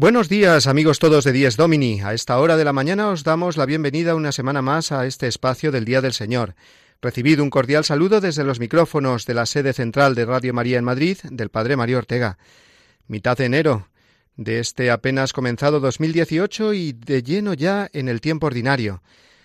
Buenos días amigos todos de Dies Domini. A esta hora de la mañana os damos la bienvenida una semana más a este espacio del Día del Señor. Recibid un cordial saludo desde los micrófonos de la sede central de Radio María en Madrid del Padre Mario Ortega. Mitad de enero de este apenas comenzado 2018 y de lleno ya en el tiempo ordinario.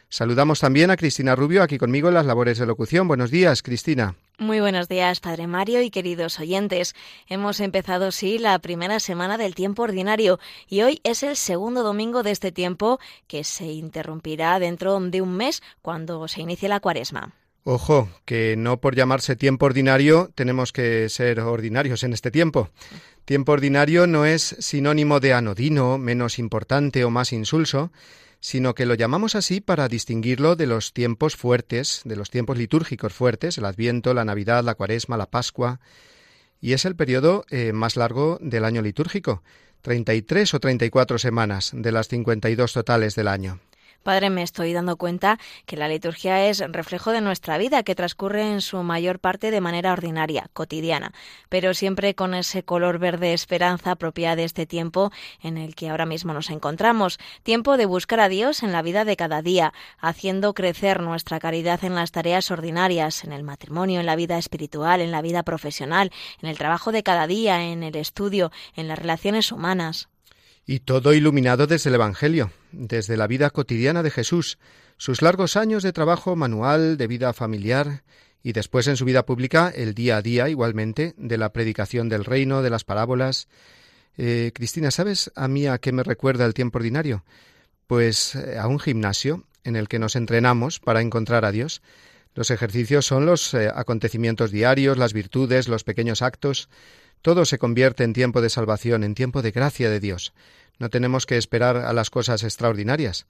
Saludamos también a Cristina Rubio aquí conmigo en las labores de locución. Buenos días, Cristina. Muy buenos días, Padre Mario y queridos oyentes. Hemos empezado, sí, la primera semana del tiempo ordinario y hoy es el segundo domingo de este tiempo que se interrumpirá dentro de un mes cuando se inicie la cuaresma. Ojo, que no por llamarse tiempo ordinario tenemos que ser ordinarios en este tiempo. Tiempo ordinario no es sinónimo de anodino, menos importante o más insulso, sino que lo llamamos así para distinguirlo de los tiempos fuertes, de los tiempos litúrgicos fuertes, el Adviento, la Navidad, la Cuaresma, la Pascua, y es el periodo eh, más largo del año litúrgico, 33 o 34 semanas de las 52 totales del año. Padre, me estoy dando cuenta que la liturgia es reflejo de nuestra vida, que transcurre en su mayor parte de manera ordinaria, cotidiana, pero siempre con ese color verde esperanza propia de este tiempo en el que ahora mismo nos encontramos, tiempo de buscar a Dios en la vida de cada día, haciendo crecer nuestra caridad en las tareas ordinarias, en el matrimonio, en la vida espiritual, en la vida profesional, en el trabajo de cada día, en el estudio, en las relaciones humanas. Y todo iluminado desde el Evangelio, desde la vida cotidiana de Jesús, sus largos años de trabajo manual, de vida familiar, y después en su vida pública el día a día igualmente, de la predicación del reino, de las parábolas. Eh, Cristina, ¿sabes a mí a qué me recuerda el tiempo ordinario? Pues eh, a un gimnasio en el que nos entrenamos para encontrar a Dios. Los ejercicios son los eh, acontecimientos diarios, las virtudes, los pequeños actos, todo se convierte en tiempo de salvación, en tiempo de gracia de Dios. No tenemos que esperar a las cosas extraordinarias.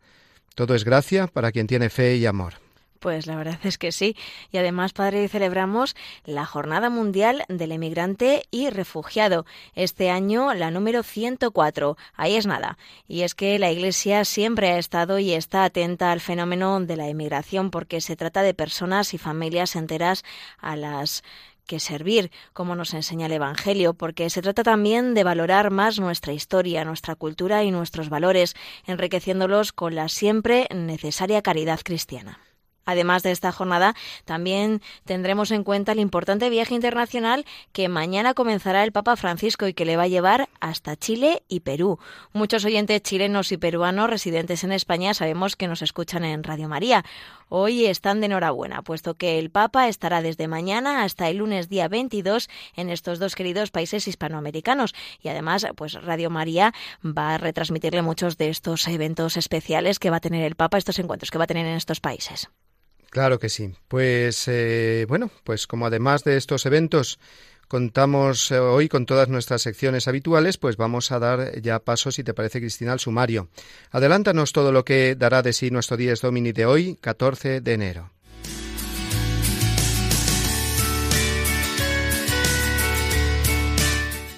Todo es gracia para quien tiene fe y amor. Pues la verdad es que sí. Y además, Padre, celebramos la Jornada Mundial del Emigrante y Refugiado. Este año la número 104. Ahí es nada. Y es que la Iglesia siempre ha estado y está atenta al fenómeno de la emigración porque se trata de personas y familias enteras a las que servir, como nos enseña el Evangelio, porque se trata también de valorar más nuestra historia, nuestra cultura y nuestros valores, enriqueciéndolos con la siempre necesaria caridad cristiana. Además de esta jornada, también tendremos en cuenta el importante viaje internacional que mañana comenzará el Papa Francisco y que le va a llevar hasta Chile y Perú. Muchos oyentes chilenos y peruanos residentes en España sabemos que nos escuchan en Radio María. Hoy están de enhorabuena, puesto que el Papa estará desde mañana hasta el lunes día 22 en estos dos queridos países hispanoamericanos. Y además, pues Radio María va a retransmitirle muchos de estos eventos especiales que va a tener el Papa, estos encuentros que va a tener en estos países. Claro que sí. Pues eh, bueno, pues como además de estos eventos contamos eh, hoy con todas nuestras secciones habituales, pues vamos a dar ya paso, si te parece, Cristina, al sumario. Adelántanos todo lo que dará de sí nuestro Dies Domini de hoy, 14 de enero.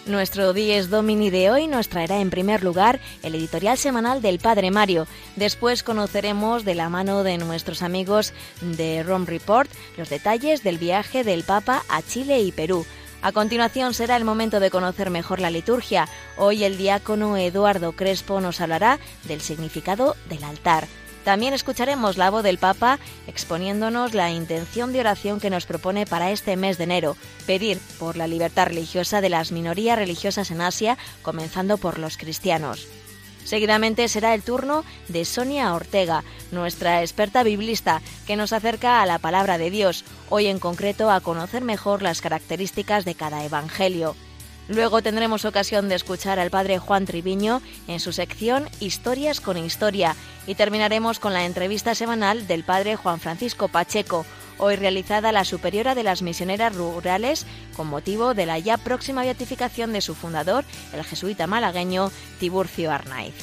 Nuestro Dies Domini de hoy nos traerá en primer lugar el editorial semanal del Padre Mario. Después conoceremos de la mano de nuestros amigos de Rome Report los detalles del viaje del Papa a Chile y Perú. A continuación será el momento de conocer mejor la liturgia. Hoy el diácono Eduardo Crespo nos hablará del significado del altar. También escucharemos la voz del Papa exponiéndonos la intención de oración que nos propone para este mes de enero, pedir por la libertad religiosa de las minorías religiosas en Asia, comenzando por los cristianos. Seguidamente será el turno de Sonia Ortega, nuestra experta biblista, que nos acerca a la palabra de Dios, hoy en concreto a conocer mejor las características de cada evangelio. Luego tendremos ocasión de escuchar al padre Juan Triviño en su sección Historias con Historia y terminaremos con la entrevista semanal del padre Juan Francisco Pacheco, hoy realizada la superiora de las misioneras rurales con motivo de la ya próxima beatificación de su fundador, el jesuita malagueño Tiburcio Arnaiz.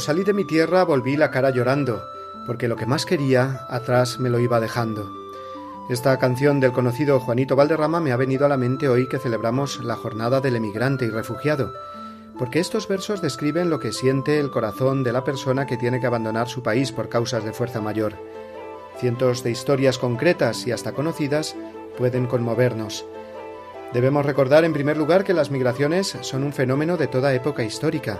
Salí de mi tierra volví la cara llorando, porque lo que más quería atrás me lo iba dejando. Esta canción del conocido Juanito Valderrama me ha venido a la mente hoy que celebramos la jornada del emigrante y refugiado, porque estos versos describen lo que siente el corazón de la persona que tiene que abandonar su país por causas de fuerza mayor. Cientos de historias concretas y hasta conocidas pueden conmovernos. Debemos recordar en primer lugar que las migraciones son un fenómeno de toda época histórica,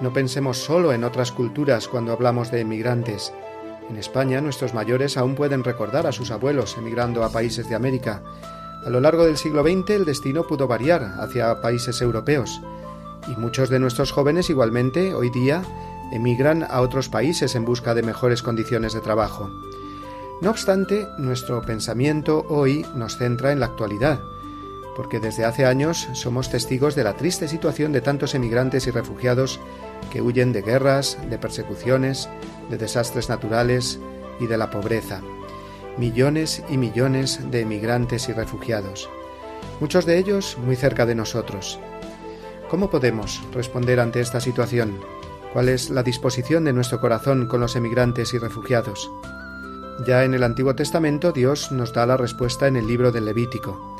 no pensemos solo en otras culturas cuando hablamos de emigrantes. En España nuestros mayores aún pueden recordar a sus abuelos emigrando a países de América. A lo largo del siglo XX el destino pudo variar hacia países europeos y muchos de nuestros jóvenes igualmente hoy día emigran a otros países en busca de mejores condiciones de trabajo. No obstante, nuestro pensamiento hoy nos centra en la actualidad, porque desde hace años somos testigos de la triste situación de tantos emigrantes y refugiados que huyen de guerras, de persecuciones, de desastres naturales y de la pobreza. Millones y millones de emigrantes y refugiados, muchos de ellos muy cerca de nosotros. ¿Cómo podemos responder ante esta situación? ¿Cuál es la disposición de nuestro corazón con los emigrantes y refugiados? Ya en el Antiguo Testamento Dios nos da la respuesta en el libro del Levítico.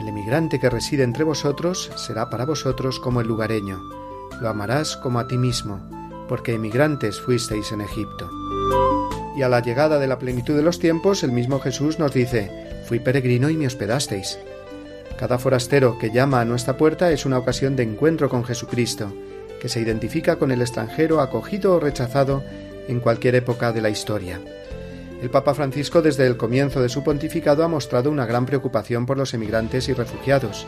El emigrante que reside entre vosotros será para vosotros como el lugareño. Lo amarás como a ti mismo, porque emigrantes fuisteis en Egipto. Y a la llegada de la plenitud de los tiempos, el mismo Jesús nos dice, fui peregrino y me hospedasteis. Cada forastero que llama a nuestra puerta es una ocasión de encuentro con Jesucristo, que se identifica con el extranjero acogido o rechazado en cualquier época de la historia. El Papa Francisco desde el comienzo de su pontificado ha mostrado una gran preocupación por los emigrantes y refugiados.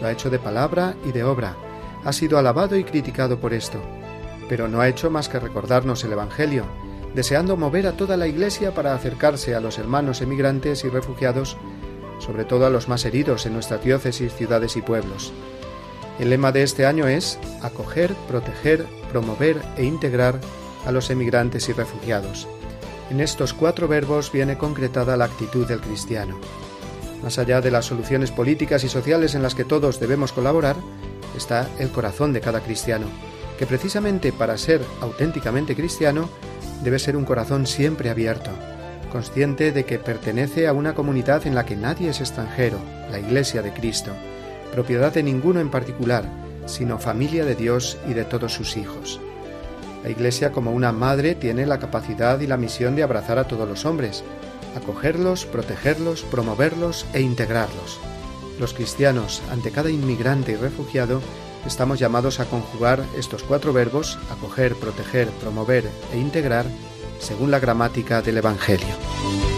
Lo ha hecho de palabra y de obra. Ha sido alabado y criticado por esto. Pero no ha hecho más que recordarnos el Evangelio, deseando mover a toda la Iglesia para acercarse a los hermanos emigrantes y refugiados, sobre todo a los más heridos en nuestras diócesis, ciudades y pueblos. El lema de este año es acoger, proteger, promover e integrar a los emigrantes y refugiados. En estos cuatro verbos viene concretada la actitud del cristiano. Más allá de las soluciones políticas y sociales en las que todos debemos colaborar, está el corazón de cada cristiano, que precisamente para ser auténticamente cristiano debe ser un corazón siempre abierto, consciente de que pertenece a una comunidad en la que nadie es extranjero, la Iglesia de Cristo, propiedad de ninguno en particular, sino familia de Dios y de todos sus hijos. La Iglesia como una madre tiene la capacidad y la misión de abrazar a todos los hombres, acogerlos, protegerlos, promoverlos e integrarlos. Los cristianos, ante cada inmigrante y refugiado, estamos llamados a conjugar estos cuatro verbos, acoger, proteger, promover e integrar, según la gramática del Evangelio.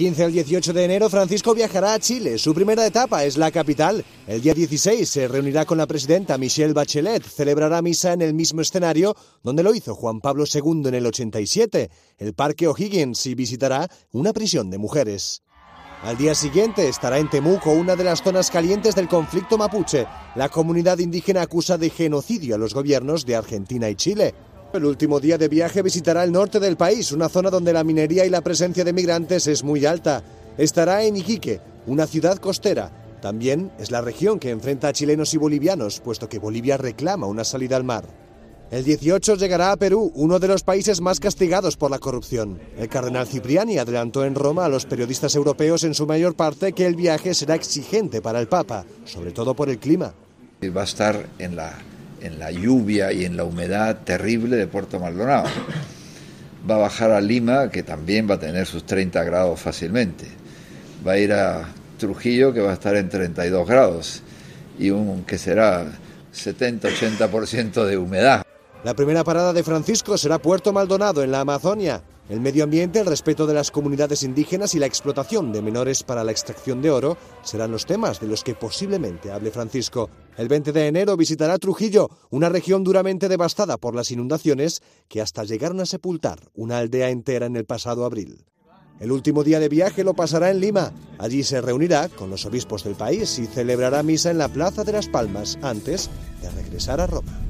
15 al 18 de enero, Francisco viajará a Chile. Su primera etapa es la capital. El día 16 se reunirá con la presidenta Michelle Bachelet. Celebrará misa en el mismo escenario donde lo hizo Juan Pablo II en el 87, el Parque O'Higgins, y visitará una prisión de mujeres. Al día siguiente estará en Temuco, una de las zonas calientes del conflicto mapuche. La comunidad indígena acusa de genocidio a los gobiernos de Argentina y Chile. El último día de viaje visitará el norte del país, una zona donde la minería y la presencia de migrantes es muy alta. Estará en Iquique, una ciudad costera. También es la región que enfrenta a chilenos y bolivianos, puesto que Bolivia reclama una salida al mar. El 18 llegará a Perú, uno de los países más castigados por la corrupción. El cardenal Cipriani adelantó en Roma a los periodistas europeos en su mayor parte que el viaje será exigente para el Papa, sobre todo por el clima. Va a estar en la en la lluvia y en la humedad terrible de Puerto Maldonado. Va a bajar a Lima, que también va a tener sus 30 grados fácilmente. Va a ir a Trujillo, que va a estar en 32 grados, y un que será 70-80% de humedad. La primera parada de Francisco será Puerto Maldonado, en la Amazonia. El medio ambiente, el respeto de las comunidades indígenas y la explotación de menores para la extracción de oro serán los temas de los que posiblemente hable Francisco. El 20 de enero visitará Trujillo, una región duramente devastada por las inundaciones que hasta llegaron a sepultar una aldea entera en el pasado abril. El último día de viaje lo pasará en Lima. Allí se reunirá con los obispos del país y celebrará misa en la Plaza de las Palmas antes de regresar a Roma.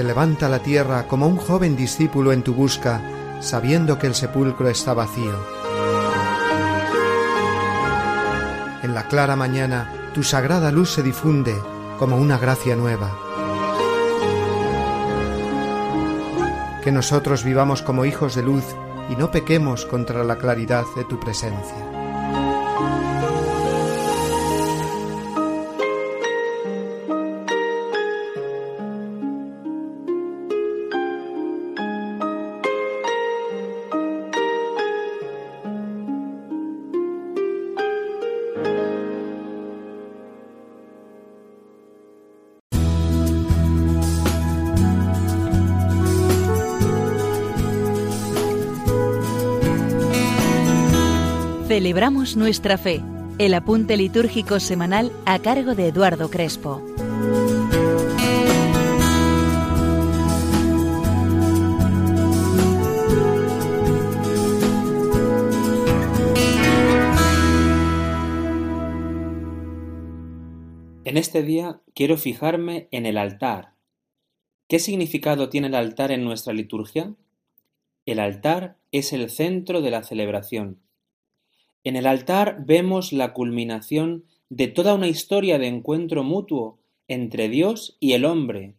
Se levanta la tierra como un joven discípulo en tu busca, sabiendo que el sepulcro está vacío. En la clara mañana tu sagrada luz se difunde como una gracia nueva. Que nosotros vivamos como hijos de luz y no pequemos contra la claridad de tu presencia. Celebramos nuestra fe, el apunte litúrgico semanal a cargo de Eduardo Crespo. En este día quiero fijarme en el altar. ¿Qué significado tiene el altar en nuestra liturgia? El altar es el centro de la celebración. En el altar vemos la culminación de toda una historia de encuentro mutuo entre Dios y el hombre,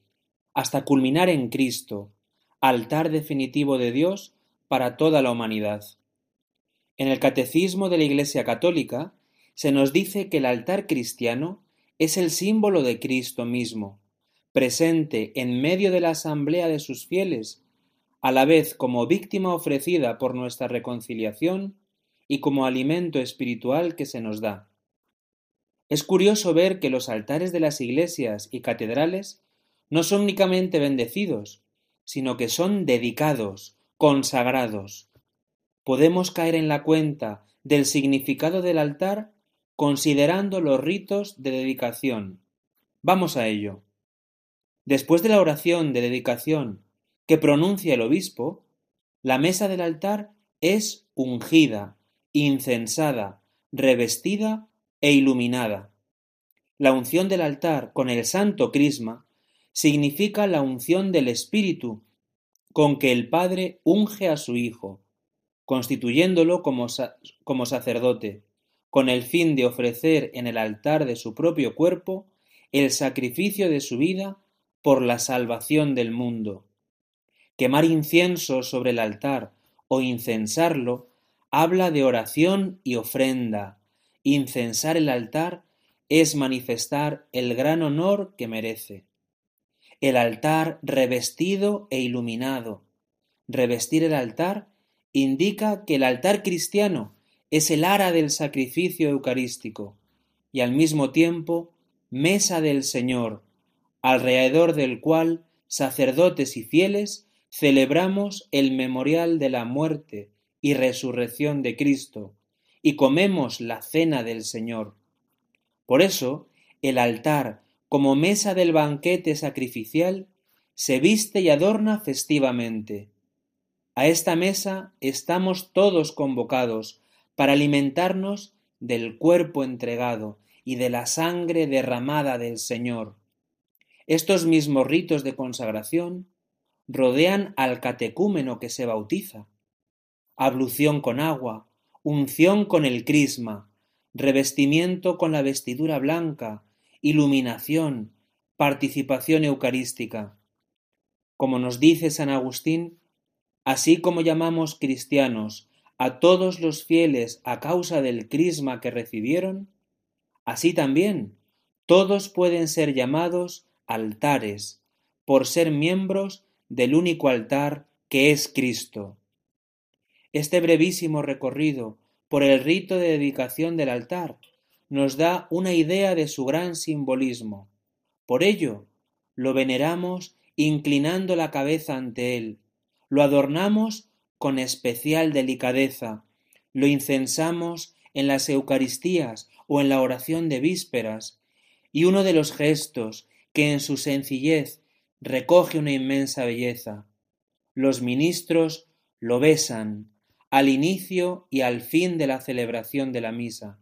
hasta culminar en Cristo, altar definitivo de Dios para toda la humanidad. En el Catecismo de la Iglesia Católica se nos dice que el altar cristiano es el símbolo de Cristo mismo, presente en medio de la asamblea de sus fieles, a la vez como víctima ofrecida por nuestra reconciliación y como alimento espiritual que se nos da. Es curioso ver que los altares de las iglesias y catedrales no son únicamente bendecidos, sino que son dedicados, consagrados. Podemos caer en la cuenta del significado del altar considerando los ritos de dedicación. Vamos a ello. Después de la oración de dedicación que pronuncia el obispo, la mesa del altar es ungida, incensada, revestida e iluminada. La unción del altar con el santo crisma significa la unción del Espíritu con que el Padre unge a su Hijo, constituyéndolo como, sacerdote, con el fin de ofrecer en el altar de su propio cuerpo el sacrificio de su vida por la salvación del mundo. Quemar incienso sobre el altar o incensarlo habla de oración y ofrenda. Incensar el altar es manifestar el gran honor que merece. El altar revestido e iluminado. Revestir el altar indica que el altar cristiano es el ara del sacrificio eucarístico y al mismo tiempo mesa del Señor, alrededor del cual sacerdotes y fieles celebramos el memorial de la muerte y resurrección de Cristo y comemos la cena del Señor. Por eso, el altar, como mesa del banquete sacrificial, se viste y adorna festivamente. A esta mesa estamos todos convocados para alimentarnos del cuerpo entregado y de la sangre derramada del Señor. Estos mismos ritos de consagración rodean al catecúmeno que se bautiza. Ablución con agua, unción con el crisma, revestimiento con la vestidura blanca, iluminación, participación eucarística. Como nos dice San Agustín, así como llamamos cristianos a todos los fieles a causa del crisma que recibieron, así también todos pueden ser llamados altares por ser miembros del único altar que es Cristo. Este brevísimo recorrido por el rito de dedicación del altar nos da una idea de su gran simbolismo. Por ello, lo veneramos inclinando la cabeza ante él, lo adornamos con especial delicadeza, lo incensamos en las Eucaristías o en la oración de vísperas, y uno de los gestos que en su sencillez recoge una inmensa belleza. Los ministros lo besan al inicio y al fin de la celebración de la misa.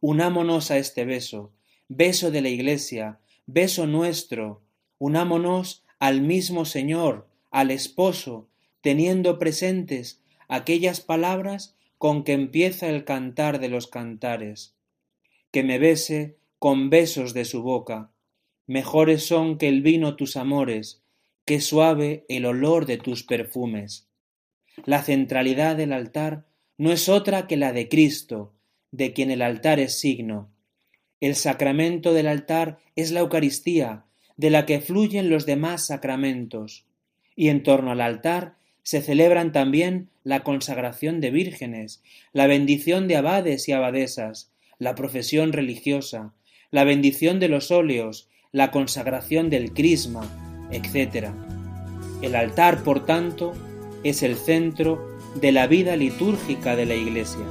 Unámonos a este beso, beso de la Iglesia, beso nuestro, unámonos al mismo Señor, al Esposo, teniendo presentes aquellas palabras con que empieza el cantar de los cantares. Que me bese con besos de su boca, mejores son que el vino tus amores, que suave el olor de tus perfumes. La centralidad del altar no es otra que la de Cristo, de quien el altar es signo. El sacramento del altar es la Eucaristía, de la que fluyen los demás sacramentos, y en torno al altar se celebran también la consagración de vírgenes, la bendición de abades y abadesas, la profesión religiosa, la bendición de los óleos, la consagración del crisma, etc. El altar, por tanto, es el centro de la vida litúrgica de la Iglesia.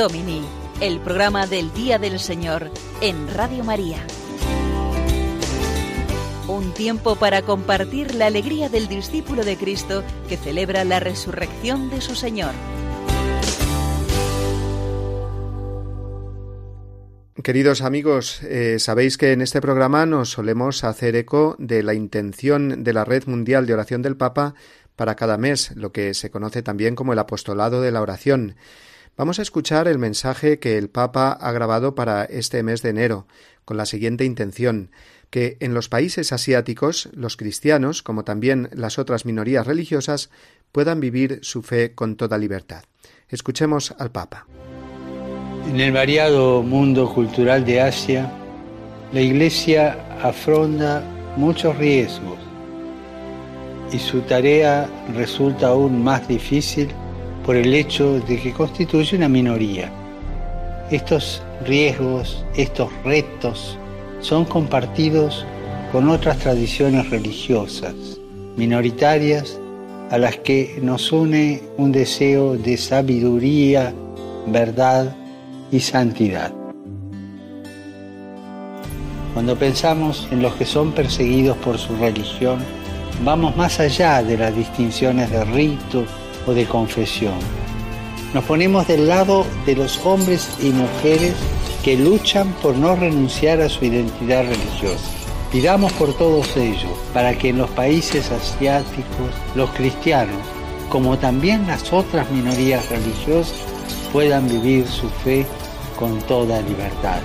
Domini, el programa del Día del Señor en Radio María. Un tiempo para compartir la alegría del discípulo de Cristo que celebra la resurrección de su Señor. Queridos amigos, eh, sabéis que en este programa nos solemos hacer eco de la intención de la Red Mundial de Oración del Papa para cada mes, lo que se conoce también como el apostolado de la oración. Vamos a escuchar el mensaje que el Papa ha grabado para este mes de enero, con la siguiente intención que en los países asiáticos los cristianos, como también las otras minorías religiosas, puedan vivir su fe con toda libertad. Escuchemos al Papa. En el variado mundo cultural de Asia, la Iglesia afronta muchos riesgos y su tarea resulta aún más difícil por el hecho de que constituye una minoría. Estos riesgos, estos retos, son compartidos con otras tradiciones religiosas minoritarias a las que nos une un deseo de sabiduría, verdad y santidad. Cuando pensamos en los que son perseguidos por su religión, vamos más allá de las distinciones de rito o de confesión. Nos ponemos del lado de los hombres y mujeres que luchan por no renunciar a su identidad religiosa. Pidamos por todos ellos, para que en los países asiáticos los cristianos, como también las otras minorías religiosas, puedan vivir su fe con toda libertad.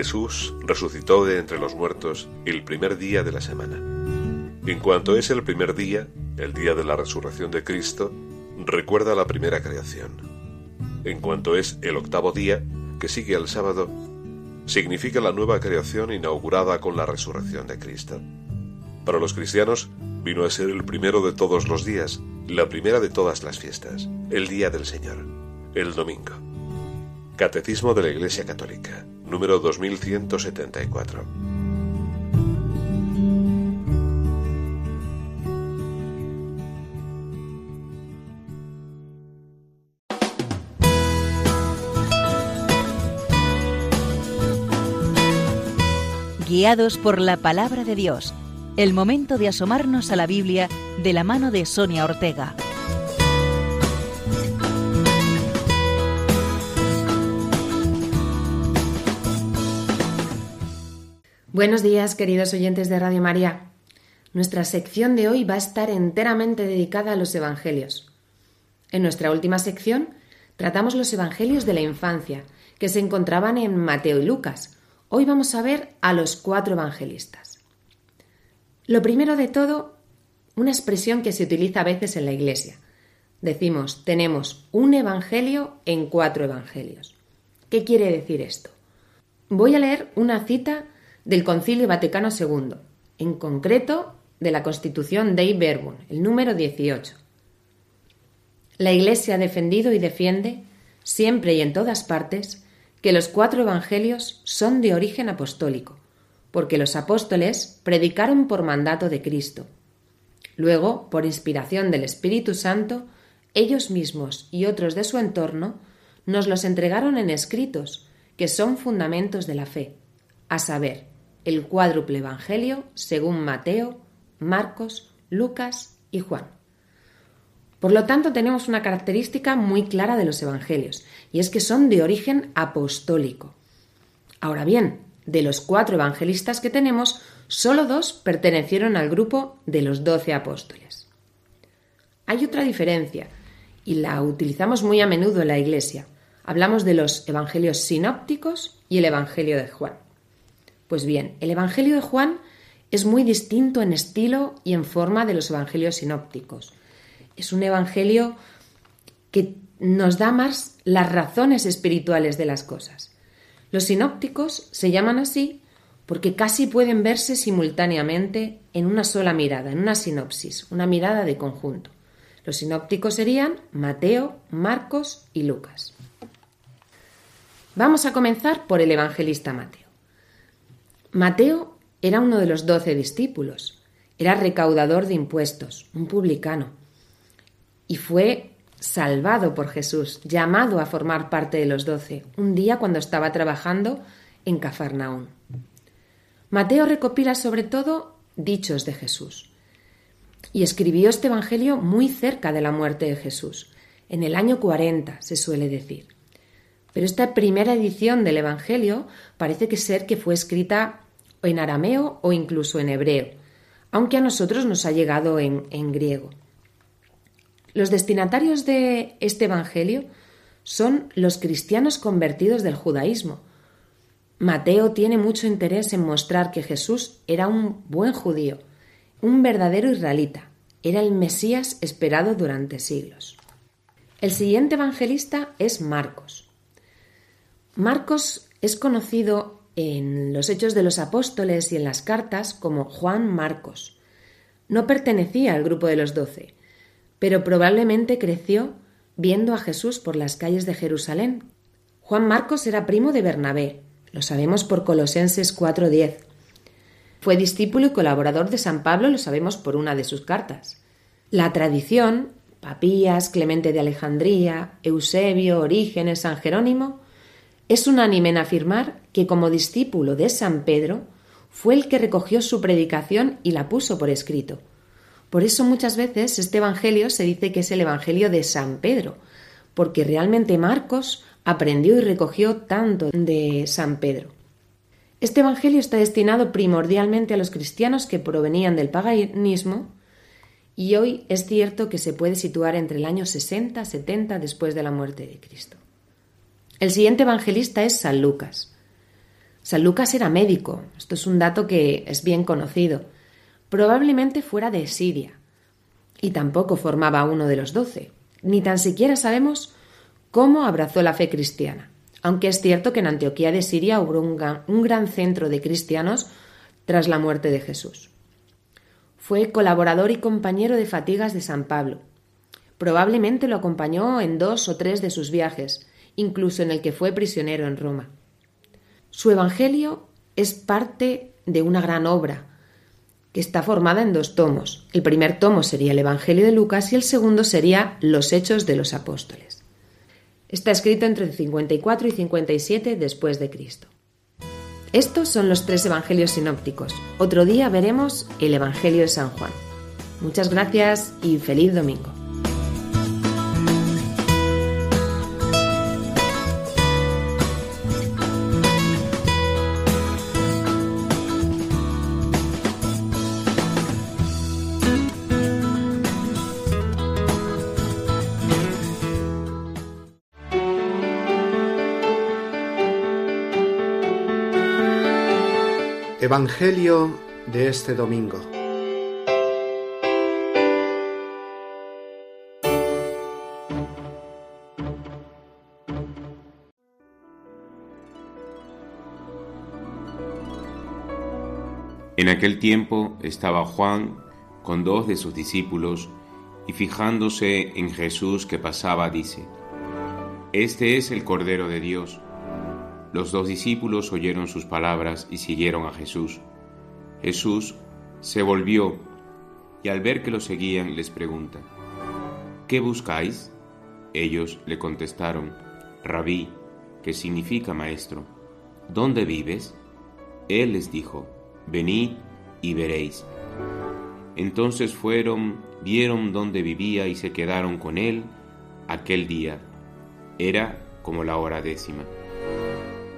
Jesús resucitó de entre los muertos el primer día de la semana. En cuanto es el primer día, el día de la resurrección de Cristo, recuerda la primera creación. En cuanto es el octavo día, que sigue al sábado, significa la nueva creación inaugurada con la resurrección de Cristo. Para los cristianos, vino a ser el primero de todos los días, la primera de todas las fiestas, el día del Señor, el domingo. Catecismo de la Iglesia Católica, número 2174. Guiados por la palabra de Dios, el momento de asomarnos a la Biblia de la mano de Sonia Ortega. Buenos días, queridos oyentes de Radio María. Nuestra sección de hoy va a estar enteramente dedicada a los Evangelios. En nuestra última sección tratamos los Evangelios de la infancia, que se encontraban en Mateo y Lucas. Hoy vamos a ver a los cuatro evangelistas. Lo primero de todo, una expresión que se utiliza a veces en la Iglesia. Decimos, tenemos un Evangelio en cuatro Evangelios. ¿Qué quiere decir esto? Voy a leer una cita del Concilio Vaticano II, en concreto de la Constitución Dei Verbum, el número 18. La Iglesia ha defendido y defiende, siempre y en todas partes, que los cuatro evangelios son de origen apostólico, porque los apóstoles predicaron por mandato de Cristo. Luego, por inspiración del Espíritu Santo, ellos mismos y otros de su entorno nos los entregaron en escritos, que son fundamentos de la fe, a saber, el cuádruple Evangelio según Mateo, Marcos, Lucas y Juan. Por lo tanto, tenemos una característica muy clara de los Evangelios, y es que son de origen apostólico. Ahora bien, de los cuatro evangelistas que tenemos, solo dos pertenecieron al grupo de los doce apóstoles. Hay otra diferencia, y la utilizamos muy a menudo en la Iglesia. Hablamos de los Evangelios sinópticos y el Evangelio de Juan. Pues bien, el Evangelio de Juan es muy distinto en estilo y en forma de los Evangelios sinópticos. Es un Evangelio que nos da más las razones espirituales de las cosas. Los sinópticos se llaman así porque casi pueden verse simultáneamente en una sola mirada, en una sinopsis, una mirada de conjunto. Los sinópticos serían Mateo, Marcos y Lucas. Vamos a comenzar por el evangelista Mateo. Mateo era uno de los doce discípulos, era recaudador de impuestos, un publicano, y fue salvado por Jesús, llamado a formar parte de los doce, un día cuando estaba trabajando en Cafarnaún. Mateo recopila sobre todo dichos de Jesús y escribió este Evangelio muy cerca de la muerte de Jesús, en el año 40, se suele decir. Pero esta primera edición del Evangelio parece que ser que fue escrita en arameo o incluso en hebreo, aunque a nosotros nos ha llegado en, en griego. Los destinatarios de este Evangelio son los cristianos convertidos del judaísmo. Mateo tiene mucho interés en mostrar que Jesús era un buen judío, un verdadero israelita. Era el Mesías esperado durante siglos. El siguiente evangelista es Marcos. Marcos es conocido en los Hechos de los Apóstoles y en las cartas como Juan Marcos. No pertenecía al grupo de los doce, pero probablemente creció viendo a Jesús por las calles de Jerusalén. Juan Marcos era primo de Bernabé, lo sabemos por Colosenses 4:10. Fue discípulo y colaborador de San Pablo, lo sabemos por una de sus cartas. La tradición, Papías, Clemente de Alejandría, Eusebio, Orígenes, San Jerónimo, es unánime en afirmar que como discípulo de San Pedro fue el que recogió su predicación y la puso por escrito. Por eso muchas veces este Evangelio se dice que es el Evangelio de San Pedro, porque realmente Marcos aprendió y recogió tanto de San Pedro. Este Evangelio está destinado primordialmente a los cristianos que provenían del paganismo y hoy es cierto que se puede situar entre el año 60-70 después de la muerte de Cristo. El siguiente evangelista es San Lucas. San Lucas era médico, esto es un dato que es bien conocido. Probablemente fuera de Siria, y tampoco formaba uno de los doce. Ni tan siquiera sabemos cómo abrazó la fe cristiana, aunque es cierto que en Antioquía de Siria hubo un gran, un gran centro de cristianos tras la muerte de Jesús. Fue colaborador y compañero de fatigas de San Pablo. Probablemente lo acompañó en dos o tres de sus viajes, incluso en el que fue prisionero en Roma. Su Evangelio es parte de una gran obra, que está formada en dos tomos. El primer tomo sería el Evangelio de Lucas y el segundo sería Los Hechos de los Apóstoles. Está escrito entre 54 y 57 después de Cristo. Estos son los tres evangelios sinópticos. Otro día veremos el Evangelio de San Juan. Muchas gracias y feliz domingo. Evangelio de este domingo. En aquel tiempo estaba Juan con dos de sus discípulos y fijándose en Jesús que pasaba, dice, Este es el Cordero de Dios los dos discípulos oyeron sus palabras y siguieron a Jesús. Jesús se volvió y al ver que lo seguían les pregunta, ¿qué buscáis? Ellos le contestaron, Rabí, que significa maestro, ¿dónde vives? Él les dijo, venid y veréis. Entonces fueron, vieron dónde vivía y se quedaron con él aquel día. Era como la hora décima.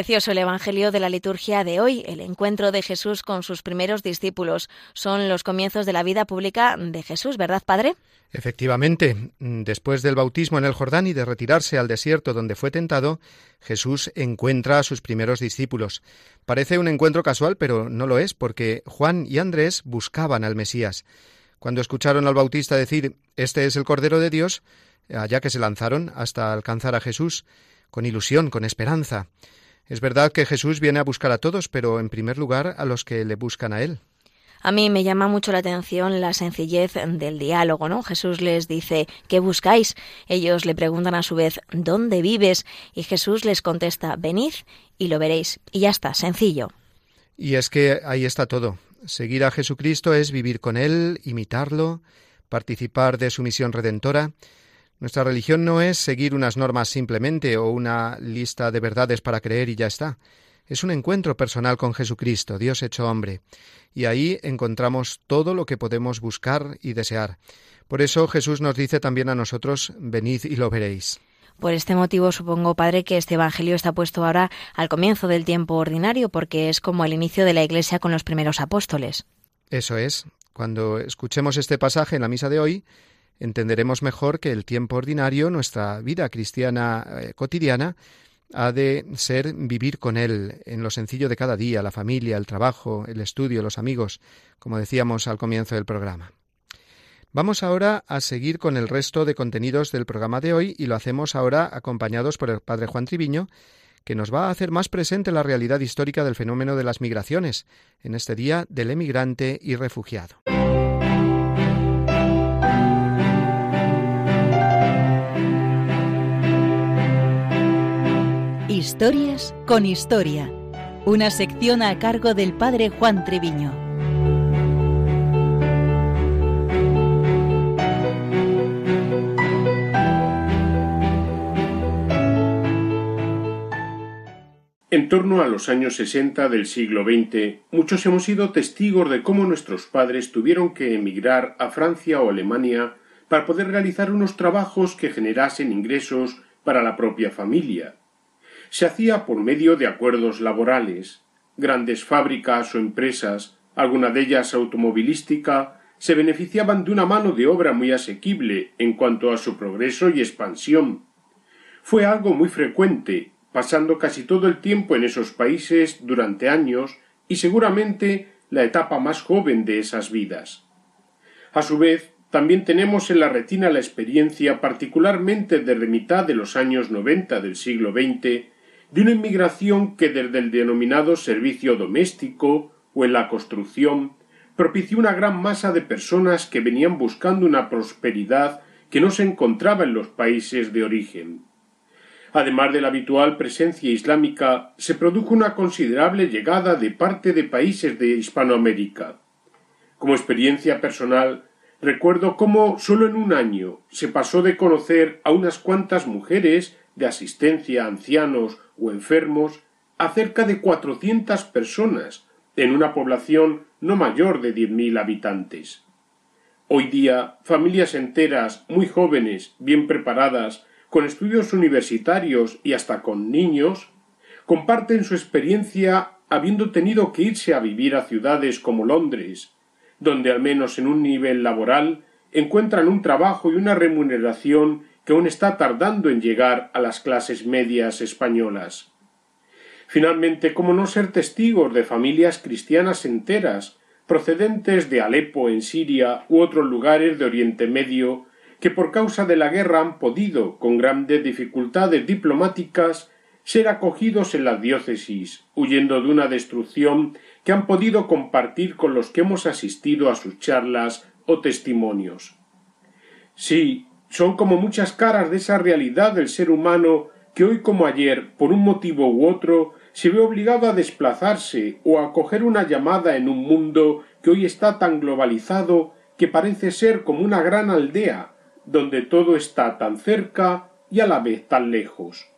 Precioso el Evangelio de la liturgia de hoy, el encuentro de Jesús con sus primeros discípulos. Son los comienzos de la vida pública de Jesús, ¿verdad, Padre? Efectivamente, después del bautismo en el Jordán y de retirarse al desierto donde fue tentado, Jesús encuentra a sus primeros discípulos. Parece un encuentro casual, pero no lo es, porque Juan y Andrés buscaban al Mesías. Cuando escucharon al Bautista decir Este es el Cordero de Dios, allá que se lanzaron hasta alcanzar a Jesús, con ilusión, con esperanza. Es verdad que Jesús viene a buscar a todos, pero en primer lugar a los que le buscan a Él. A mí me llama mucho la atención la sencillez del diálogo, ¿no? Jesús les dice, ¿qué buscáis? Ellos le preguntan a su vez, ¿dónde vives? Y Jesús les contesta, venid y lo veréis. Y ya está, sencillo. Y es que ahí está todo. Seguir a Jesucristo es vivir con Él, imitarlo, participar de su misión redentora. Nuestra religión no es seguir unas normas simplemente o una lista de verdades para creer y ya está. Es un encuentro personal con Jesucristo, Dios hecho hombre, y ahí encontramos todo lo que podemos buscar y desear. Por eso Jesús nos dice también a nosotros, venid y lo veréis. Por este motivo supongo, Padre, que este Evangelio está puesto ahora al comienzo del tiempo ordinario, porque es como el inicio de la Iglesia con los primeros apóstoles. Eso es. Cuando escuchemos este pasaje en la misa de hoy, entenderemos mejor que el tiempo ordinario, nuestra vida cristiana eh, cotidiana, ha de ser vivir con Él en lo sencillo de cada día, la familia, el trabajo, el estudio, los amigos, como decíamos al comienzo del programa. Vamos ahora a seguir con el resto de contenidos del programa de hoy y lo hacemos ahora acompañados por el Padre Juan Triviño, que nos va a hacer más presente la realidad histórica del fenómeno de las migraciones en este día del emigrante y refugiado. Historias con historia. Una sección a cargo del Padre Juan Triviño. En torno a los años 60 del siglo XX, muchos hemos sido testigos de cómo nuestros padres tuvieron que emigrar a Francia o Alemania para poder realizar unos trabajos que generasen ingresos para la propia familia. Se hacía por medio de acuerdos laborales. Grandes fábricas o empresas, alguna de ellas automovilística, se beneficiaban de una mano de obra muy asequible en cuanto a su progreso y expansión. Fue algo muy frecuente pasando casi todo el tiempo en esos países durante años y seguramente la etapa más joven de esas vidas. A su vez, también tenemos en la retina la experiencia particularmente desde mitad de los años noventa del siglo XX de una inmigración que desde el denominado servicio doméstico o en la construcción propició una gran masa de personas que venían buscando una prosperidad que no se encontraba en los países de origen. Además de la habitual presencia islámica, se produjo una considerable llegada de parte de países de Hispanoamérica. Como experiencia personal, recuerdo cómo solo en un año se pasó de conocer a unas cuantas mujeres de asistencia a ancianos o enfermos a cerca de cuatrocientas personas en una población no mayor de diez mil habitantes. Hoy día, familias enteras, muy jóvenes, bien preparadas, con estudios universitarios y hasta con niños, comparten su experiencia habiendo tenido que irse a vivir a ciudades como Londres, donde al menos en un nivel laboral encuentran un trabajo y una remuneración aún está tardando en llegar a las clases medias españolas. Finalmente, ¿cómo no ser testigos de familias cristianas enteras, procedentes de Alepo en Siria u otros lugares de Oriente Medio, que por causa de la guerra han podido, con grandes dificultades diplomáticas, ser acogidos en las diócesis, huyendo de una destrucción que han podido compartir con los que hemos asistido a sus charlas o testimonios. Sí, son como muchas caras de esa realidad del ser humano que hoy como ayer, por un motivo u otro, se ve obligado a desplazarse o a acoger una llamada en un mundo que hoy está tan globalizado que parece ser como una gran aldea, donde todo está tan cerca y a la vez tan lejos.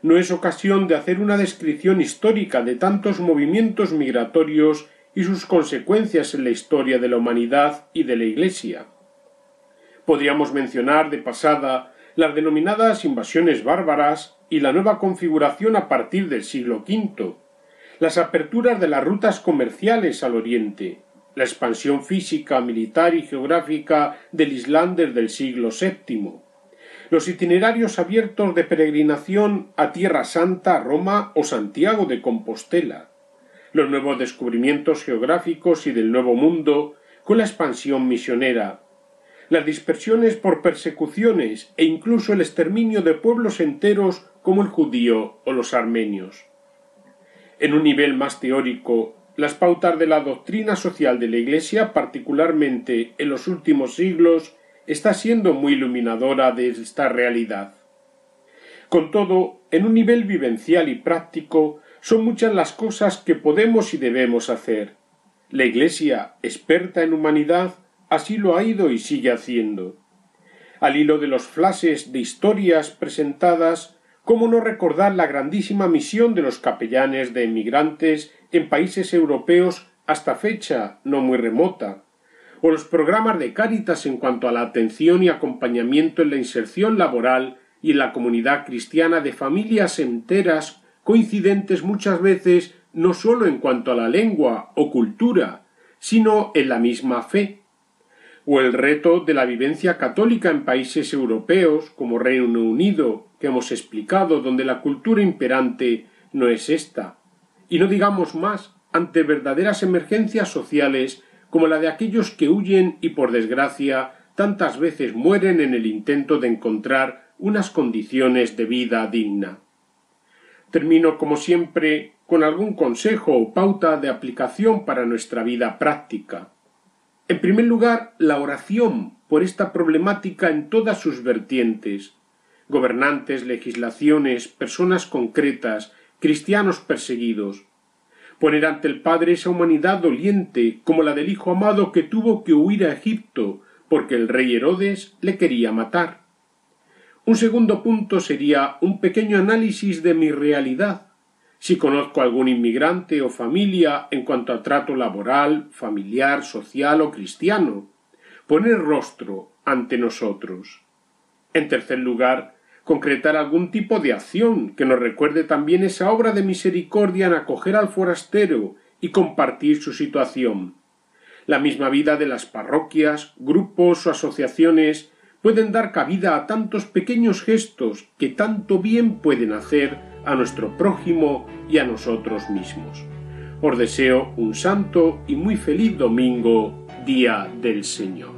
No es ocasión de hacer una descripción histórica de tantos movimientos migratorios y sus consecuencias en la historia de la humanidad y de la Iglesia. Podríamos mencionar de pasada las denominadas invasiones bárbaras y la nueva configuración a partir del siglo V, las aperturas de las rutas comerciales al oriente, la expansión física, militar y geográfica del Islam desde el siglo VII, los itinerarios abiertos de peregrinación a Tierra Santa, Roma o Santiago de Compostela, los nuevos descubrimientos geográficos y del Nuevo Mundo con la expansión misionera, las dispersiones por persecuciones e incluso el exterminio de pueblos enteros como el judío o los armenios. En un nivel más teórico, las pautas de la doctrina social de la Iglesia, particularmente en los últimos siglos, está siendo muy iluminadora de esta realidad. Con todo, en un nivel vivencial y práctico, son muchas las cosas que podemos y debemos hacer. La Iglesia, experta en humanidad, así lo ha ido y sigue haciendo. Al hilo de los flashes de historias presentadas, ¿cómo no recordar la grandísima misión de los capellanes de emigrantes en países europeos hasta fecha no muy remota? o los programas de Cáritas en cuanto a la atención y acompañamiento en la inserción laboral y en la comunidad cristiana de familias enteras coincidentes muchas veces no sólo en cuanto a la lengua o cultura, sino en la misma fe, o el reto de la vivencia católica en países europeos como Reino Unido, que hemos explicado, donde la cultura imperante no es esta, y no digamos más, ante verdaderas emergencias sociales como la de aquellos que huyen y por desgracia tantas veces mueren en el intento de encontrar unas condiciones de vida digna. Termino, como siempre, con algún consejo o pauta de aplicación para nuestra vida práctica. En primer lugar, la oración por esta problemática en todas sus vertientes. Gobernantes, legislaciones, personas concretas, cristianos perseguidos, poner ante el Padre esa humanidad doliente como la del Hijo amado que tuvo que huir a Egipto porque el rey Herodes le quería matar. Un segundo punto sería un pequeño análisis de mi realidad, si conozco algún inmigrante o familia en cuanto a trato laboral, familiar, social o cristiano, poner rostro ante nosotros. En tercer lugar, concretar algún tipo de acción que nos recuerde también esa obra de misericordia en acoger al forastero y compartir su situación. La misma vida de las parroquias, grupos o asociaciones pueden dar cabida a tantos pequeños gestos que tanto bien pueden hacer a nuestro prójimo y a nosotros mismos. Os deseo un santo y muy feliz domingo, Día del Señor.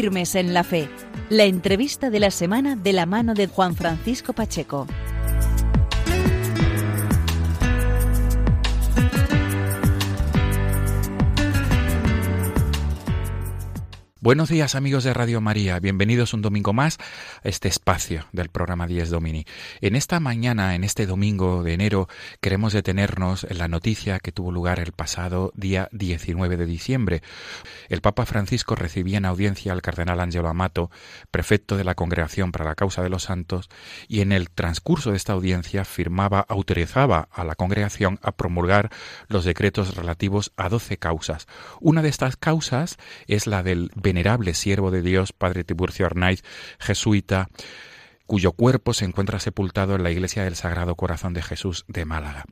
Firmes en la Fe, la entrevista de la semana de la mano de Juan Francisco Pacheco. Buenos días amigos de Radio María, bienvenidos un domingo más a este espacio del programa 10 Domini. En esta mañana, en este domingo de enero, queremos detenernos en la noticia que tuvo lugar el pasado día 19 de diciembre. El Papa Francisco recibía en audiencia al cardenal Angelo Amato, prefecto de la Congregación para la Causa de los Santos, y en el transcurso de esta audiencia firmaba, autorizaba a la congregación a promulgar los decretos relativos a doce causas. Una de estas causas es la del venerable siervo de Dios, padre Tiburcio Arnaiz, jesuita, cuyo cuerpo se encuentra sepultado en la iglesia del Sagrado Corazón de Jesús de Málaga.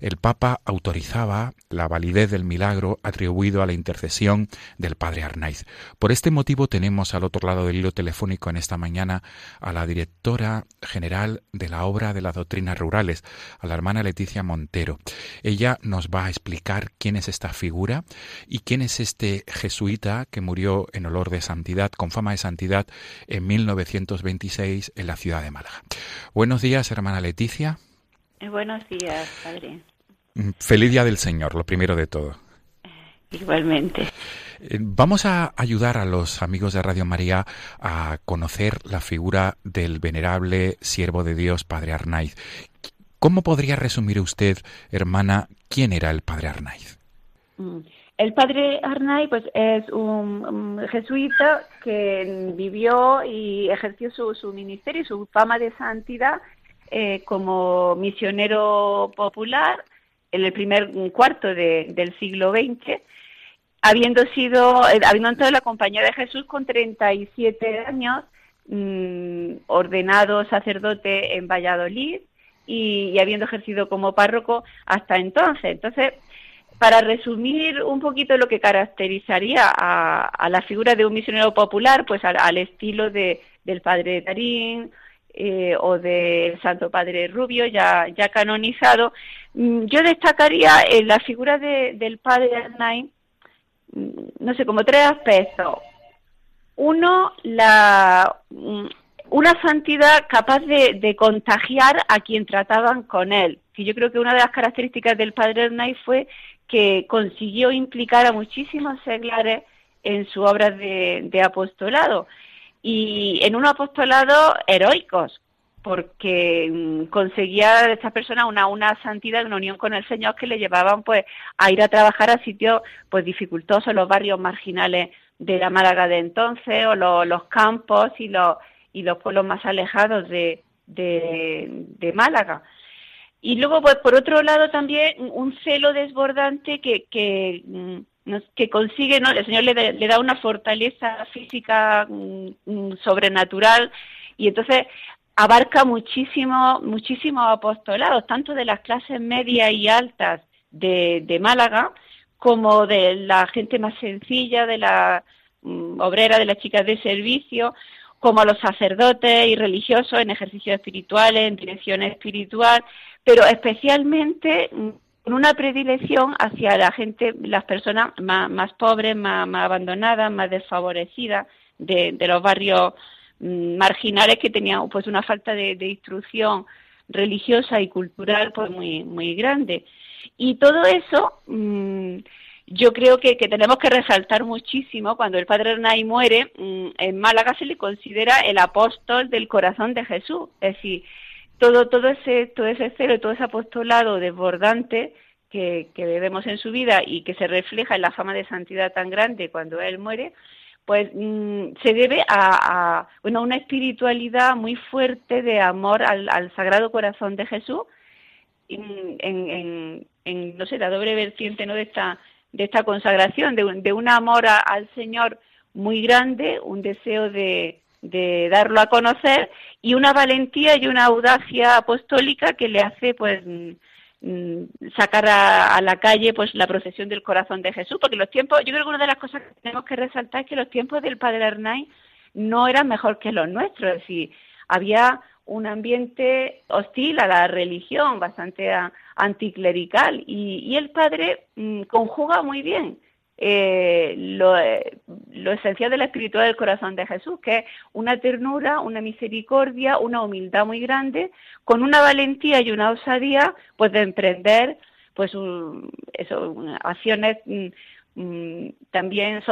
El Papa autorizaba la validez del milagro atribuido a la intercesión del Padre Arnaiz. Por este motivo tenemos al otro lado del hilo telefónico en esta mañana a la directora general de la obra de las doctrinas rurales, a la hermana Leticia Montero. Ella nos va a explicar quién es esta figura y quién es este jesuita que murió en olor de santidad, con fama de santidad, en 1926 en la ciudad de Málaga. Buenos días, hermana Leticia. Eh, buenos días, padre. Mm, feliz día del Señor, lo primero de todo. Igualmente. Eh, vamos a ayudar a los amigos de Radio María a conocer la figura del venerable siervo de Dios, Padre Arnaiz. ¿Cómo podría resumir usted, hermana, quién era el Padre Arnaiz? Mm. El padre Arnaiz pues, es un, jesuita que vivió y ejerció su, su ministerio y su fama de santidad eh, como misionero popular en el primer cuarto del siglo XX habiendo sido, eh, habiendo entrado en la compañía de Jesús con 37 años, mm, ordenado sacerdote en Valladolid y, habiendo ejercido como párroco hasta entonces. Entonces, para resumir un poquito lo que caracterizaría a, la figura de un misionero popular, pues al, estilo de, del padre Tarín eh, o del Santo Padre Rubio, ya, ya canonizado, mm, yo destacaría en la figura del padre Arnain no sé, como tres aspectos. Uno, la, mm, una santidad capaz de, contagiar a quien trataban con él. Que yo creo que una de las características del padre Hernay fue que consiguió implicar a muchísimos seglares en su obra de, de apostolado y en un apostolado heroicos, porque mm, conseguía de estas personas una, una santidad, una unión con el Señor que le llevaban pues a ir a trabajar a sitios pues dificultosos, los barrios marginales de la Málaga de entonces, o los campos y los, y los pueblos más alejados de, de, Málaga. Y luego, pues por otro lado, también un celo desbordante que, que, mm, consigue, ¿no? El Señor le, le da una fortaleza física mm, sobrenatural y entonces abarca muchísimo, muchísimos apostolados, tanto de las clases medias y altas de, Málaga, como de la gente más sencilla, de la mm, obrera, de las chicas de servicio, como los sacerdotes y religiosos en ejercicios espirituales, en dirección espiritual, pero especialmente con una predilección hacia la gente, las personas más, pobres, más, abandonadas, más desfavorecidas de, de los barrios Mm, marginales que tenían pues una falta de, instrucción religiosa y cultural pues muy muy grande. Y todo eso mm, yo creo que, tenemos que resaltar muchísimo. Cuando el padre Hernay muere mm, en Málaga se le considera el apóstol del corazón de Jesús. Es decir todo todo ese todo ese celo todo ese apostolado desbordante que, que vemos en su vida y que se refleja en la fama de santidad tan grande cuando él muere pues mm, se debe a, bueno, una espiritualidad muy fuerte de amor al, Sagrado Corazón de Jesús en, en, no sé, la doble vertiente ¿no? de, esta, de esta consagración, de un, de un amor al Señor muy grande, un deseo de, de darlo a conocer y una valentía y una audacia apostólica que le hace pues Mm, sacar a, la calle pues la procesión del corazón de Jesús, porque los tiempos, yo creo que una de las cosas que tenemos que resaltar es que los tiempos del Padre Arnay no eran mejor que los nuestros, es decir, había un ambiente hostil a la religión, bastante anticlerical, y, el Padre mm, conjuga muy bien eh, lo, eh, lo, esencial de la espiritualidad del corazón de Jesús, que es una ternura, una misericordia, una humildad muy grande, con una valentía y una osadía, pues de emprender, pues eso, acciones mm, mm, también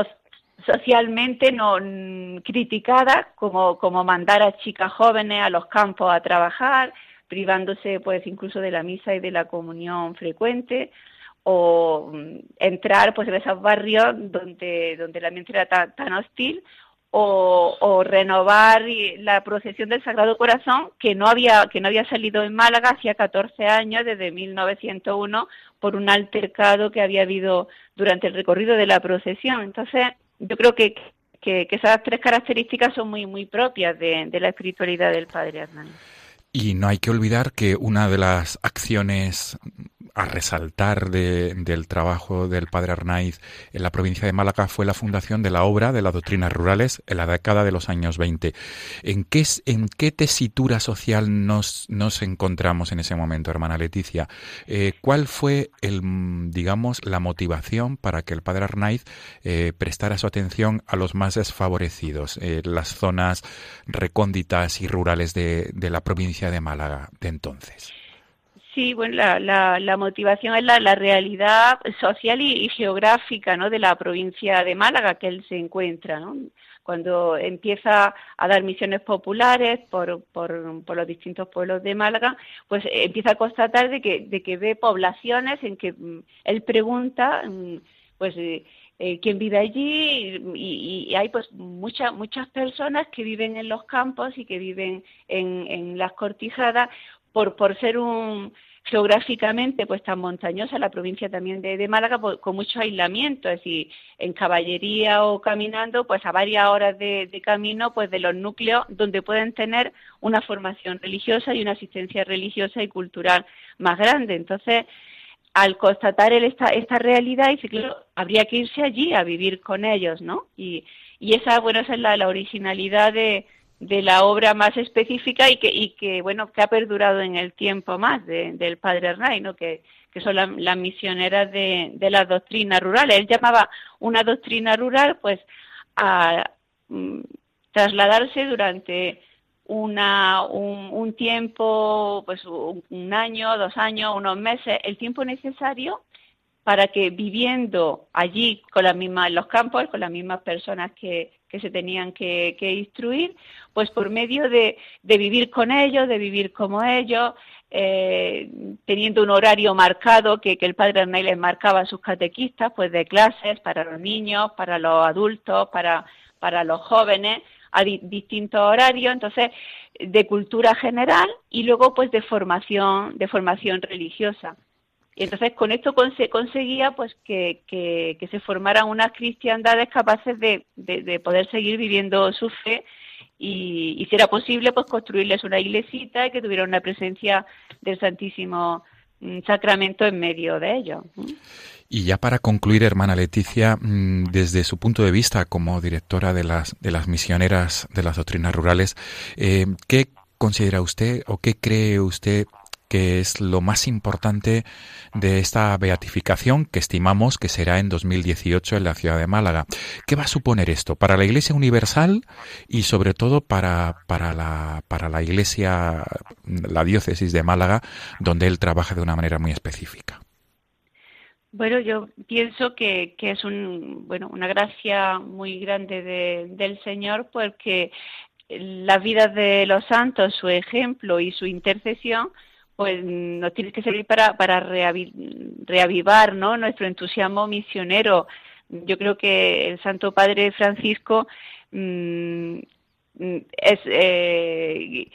socialmente no mm, criticadas, como, como mandar a chicas jóvenes a los campos a trabajar, privándose pues incluso de la misa y de la comunión frecuente, o mm, entrar pues en esos barrios donde, donde el ambiente era tan, hostil o, renovar la procesión del Sagrado Corazón que no había que no había salido en Málaga hacía 14 años desde 1901 por un altercado que había habido durante el recorrido de la procesión entonces yo creo que, que, esas tres características son muy, muy propias de, la espiritualidad del Padre Hernán. Y no hay que olvidar que una de las acciones a resaltar del trabajo del padre Arnaiz en la provincia de Málaga fue la fundación de la obra de las doctrinas rurales en la década de los años 20. ¿En qué, en qué tesitura social nos, nos encontramos en ese momento, hermana Leticia? Eh, ¿Cuál fue, el, digamos, la motivación para que el padre Arnaiz eh, prestara su atención a los más desfavorecidos, eh, las zonas recónditas y rurales de, de la provincia de Málaga de entonces? Sí, bueno, la, la, motivación es la, realidad social y, geográfica ¿no? de la provincia de Málaga que él se encuentra. ¿no? Cuando empieza a dar misiones populares por, por, por, los distintos pueblos de Málaga, pues empieza a constatar de que, de que ve poblaciones en que mm, él pregunta, mm, pues, eh, quién vive allí y, y, hay pues muchas muchas personas que viven en los campos y que viven en, las cortijadas por, por ser un geográficamente pues tan montañosa la provincia también de, Málaga con mucho aislamiento, es decir, en caballería o caminando pues a varias horas de, camino pues de los núcleos donde pueden tener una formación religiosa y una asistencia religiosa y cultural más grande. Entonces, al constatar él esta, esta realidad, dice, claro, habría que irse allí a vivir con ellos, ¿no? Y, esa, bueno, esa es la originalidad de, de la obra más específica y que, y que bueno que ha perdurado en el tiempo más del padre Hernay, ¿no? que, son las misioneras de, de las doctrinas rurales. Él llamaba una doctrina rural pues a mm, trasladarse durante una, un, tiempo, pues un, año, dos años, unos meses, el tiempo necesario para que viviendo allí con las mismas, en los campos, con las mismas personas que, se tenían que, instruir, pues por medio de, vivir con ellos, de vivir como ellos, eh, teniendo un horario marcado que, el padre Arnay les marcaba a sus catequistas, pues de clases para los niños, para los adultos, para los jóvenes, a distintos horarios, entonces de cultura general y luego pues de formación, de formación religiosa. Y entonces con esto conseguía pues que, que, se formaran unas cristiandades capaces de, de, poder seguir viviendo su fe y, si era posible pues construirles una iglesita y que tuviera una presencia del Santísimo mm, Sacramento en medio de ellos. Y ya para concluir, hermana Leticia, mm, desde su punto de vista como directora de las, de las misioneras de las doctrinas rurales, eh, ¿qué considera usted o qué cree usted que es lo más importante de esta beatificación que estimamos que será en 2018 en la ciudad de Málaga. ¿Qué va a suponer esto para la Iglesia Universal y sobre todo para, para, la, para la Iglesia, la diócesis de Málaga, donde él trabaja de una manera muy específica? Bueno, yo pienso que, que es un, bueno, una gracia muy grande del Señor porque la vida de los santos, su ejemplo y su intercesión, pues nos tiene que servir para, para reavivar ¿no? nuestro entusiasmo misionero. Yo creo que el Santo Padre Francisco mm, es, eh,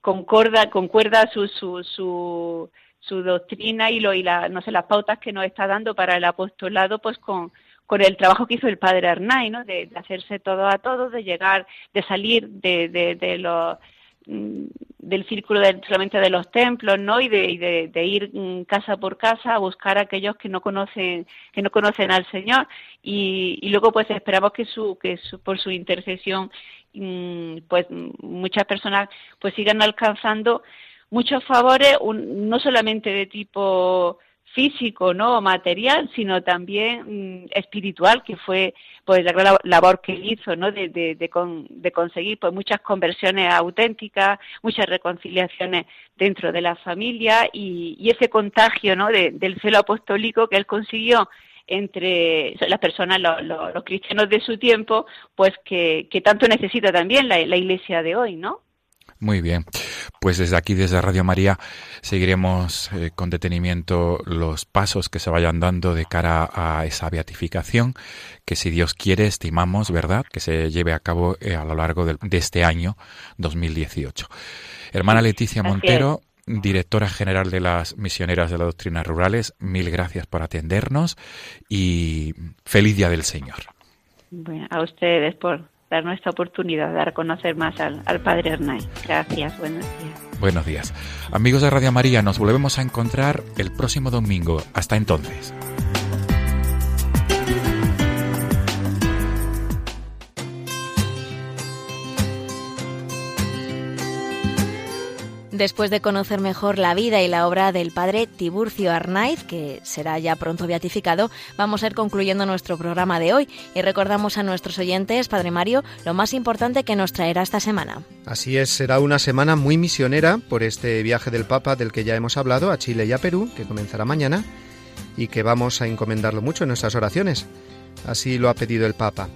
concorda, concuerda su, su, su, su, doctrina y, lo, y la, no sé, las pautas que nos está dando para el apostolado pues con, con el trabajo que hizo el padre Arnay, ¿no? de, hacerse todo a todos, de llegar, de salir de, de, de los Mm, del círculo de, solamente de los templos, ¿no? Y de, de, ir mm, casa por casa a buscar a aquellos que no conocen, que no conocen al Señor. Y, y luego pues esperamos que su, que por su intercesión, mm, pues muchas personas pues sigan alcanzando muchos favores, no solamente de tipo físico, ¿no? material, sino también mm, espiritual, que fue pues la gran labor que hizo, ¿no? De, de, de, conseguir pues muchas conversiones auténticas, muchas reconciliaciones dentro de la familia y, y ese contagio, ¿no? del celo apostólico que él consiguió entre las personas, los, los, cristianos de su tiempo, pues que, que tanto necesita también la, la iglesia de hoy, ¿no? Muy bien. Pues desde aquí, desde Radio María, seguiremos eh, con detenimiento los pasos que se vayan dando de cara a esa beatificación, que si Dios quiere, estimamos, ¿verdad?, que se lleve a cabo eh, a lo largo de, este año 2018. Hermana Leticia Montero, directora general de las misioneras de las doctrinas rurales, mil gracias por atendernos y feliz Día del Señor. Bueno, a ustedes por dar esta oportunidad dar a conocer más al, al Padre Hernán. Gracias, buenos días. Buenos días. Amigos de Radio María, nos volvemos a encontrar el próximo domingo. Hasta entonces. Después de conocer mejor la vida y la obra del padre Tiburcio Arnaiz, que será ya pronto beatificado, vamos a ir concluyendo nuestro programa de hoy y recordamos a nuestros oyentes, Padre Mario, lo más importante que nos traerá esta semana. Así es, será una semana muy misionera por este viaje del Papa del que ya hemos hablado a Chile y a Perú, que comenzará mañana y que vamos a encomendarlo mucho en nuestras oraciones. Así lo ha pedido el Papa.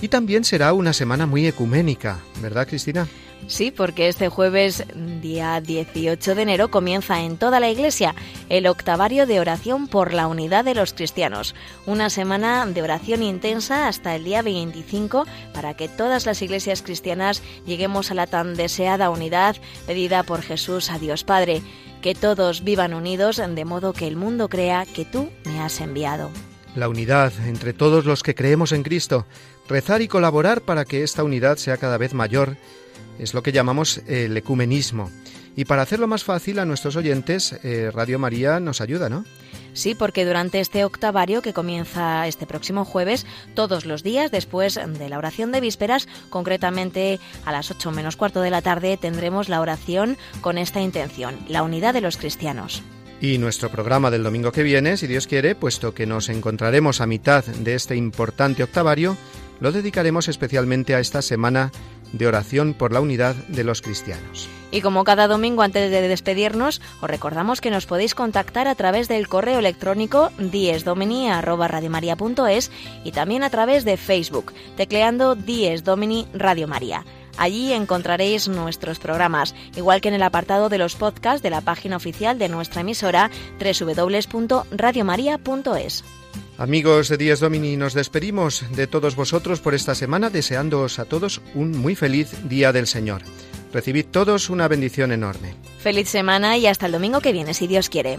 Y también será una semana muy ecuménica, ¿verdad, Cristina? Sí, porque este jueves, día 18 de enero, comienza en toda la Iglesia el octavario de oración por la unidad de los cristianos. Una semana de oración intensa hasta el día 25 para que todas las iglesias cristianas lleguemos a la tan deseada unidad pedida por Jesús a Dios Padre. Que todos vivan unidos de modo que el mundo crea que tú me has enviado. La unidad entre todos los que creemos en Cristo, rezar y colaborar para que esta unidad sea cada vez mayor es lo que llamamos el ecumenismo. Y para hacerlo más fácil a nuestros oyentes, eh, Radio María nos ayuda, ¿no? Sí, porque durante este octavario que comienza este próximo jueves, todos los días después de la oración de vísperas, concretamente a las 8 menos cuarto de la tarde, tendremos la oración con esta intención, la unidad de los cristianos. Y nuestro programa del domingo que viene, si Dios quiere, puesto que nos encontraremos a mitad de este importante octavario, lo dedicaremos especialmente a esta semana de oración por la unidad de los cristianos. Y como cada domingo antes de despedirnos, os recordamos que nos podéis contactar a través del correo electrónico diesdomini@radiomaria.es y también a través de Facebook, tecleando Dies Domini Radio María. Allí encontraréis nuestros programas, igual que en el apartado de los podcasts de la página oficial de nuestra emisora www.radiomaria.es. Amigos de Díaz Domini, nos despedimos de todos vosotros por esta semana, deseándoos a todos un muy feliz Día del Señor. Recibid todos una bendición enorme. Feliz semana y hasta el domingo que viene, si Dios quiere.